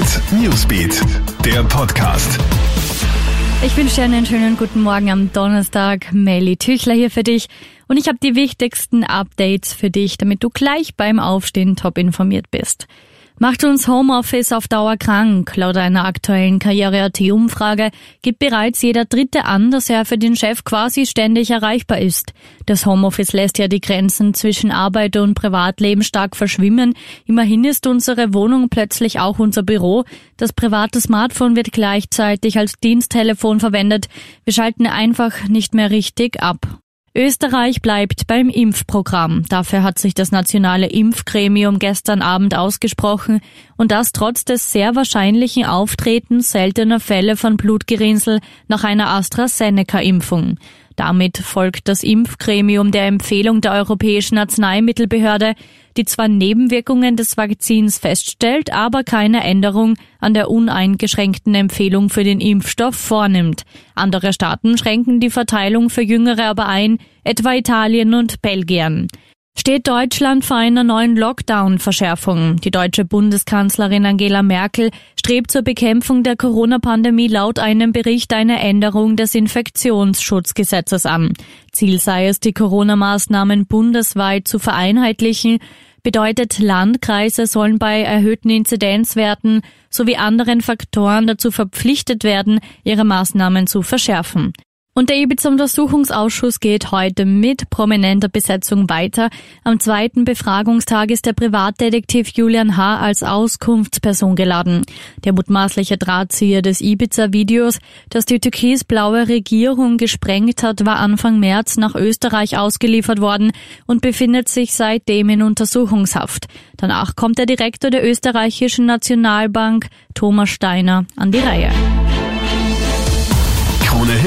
Hit Newsbeat, der Podcast. Ich wünsche dir einen schönen guten Morgen am Donnerstag. Melly Tüchler hier für dich. Und ich habe die wichtigsten Updates für dich, damit du gleich beim Aufstehen top informiert bist. Macht uns Homeoffice auf Dauer krank? Laut einer aktuellen Karriere.at-Umfrage gibt bereits jeder Dritte an, dass er für den Chef quasi ständig erreichbar ist. Das Homeoffice lässt ja die Grenzen zwischen Arbeit und Privatleben stark verschwimmen. Immerhin ist unsere Wohnung plötzlich auch unser Büro. Das private Smartphone wird gleichzeitig als Diensttelefon verwendet. Wir schalten einfach nicht mehr richtig ab. Österreich bleibt beim Impfprogramm. Dafür hat sich das nationale Impfgremium gestern Abend ausgesprochen und das trotz des sehr wahrscheinlichen Auftretens seltener Fälle von Blutgerinnsel nach einer AstraZeneca-Impfung. Damit folgt das Impfgremium der Empfehlung der Europäischen Arzneimittelbehörde, die zwar Nebenwirkungen des Vakzins feststellt, aber keine Änderung an der uneingeschränkten Empfehlung für den Impfstoff vornimmt. Andere Staaten schränken die Verteilung für Jüngere aber ein, etwa Italien und Belgien steht Deutschland vor einer neuen Lockdown-Verschärfung. Die deutsche Bundeskanzlerin Angela Merkel strebt zur Bekämpfung der Corona-Pandemie laut einem Bericht eine Änderung des Infektionsschutzgesetzes an. Ziel sei es, die Corona-Maßnahmen bundesweit zu vereinheitlichen, bedeutet Landkreise sollen bei erhöhten Inzidenzwerten sowie anderen Faktoren dazu verpflichtet werden, ihre Maßnahmen zu verschärfen. Und der Ibiza-Untersuchungsausschuss geht heute mit prominenter Besetzung weiter. Am zweiten Befragungstag ist der Privatdetektiv Julian H. als Auskunftsperson geladen. Der mutmaßliche Drahtzieher des Ibiza-Videos, das die türkisblaue Regierung gesprengt hat, war Anfang März nach Österreich ausgeliefert worden und befindet sich seitdem in Untersuchungshaft. Danach kommt der Direktor der österreichischen Nationalbank, Thomas Steiner, an die Reihe.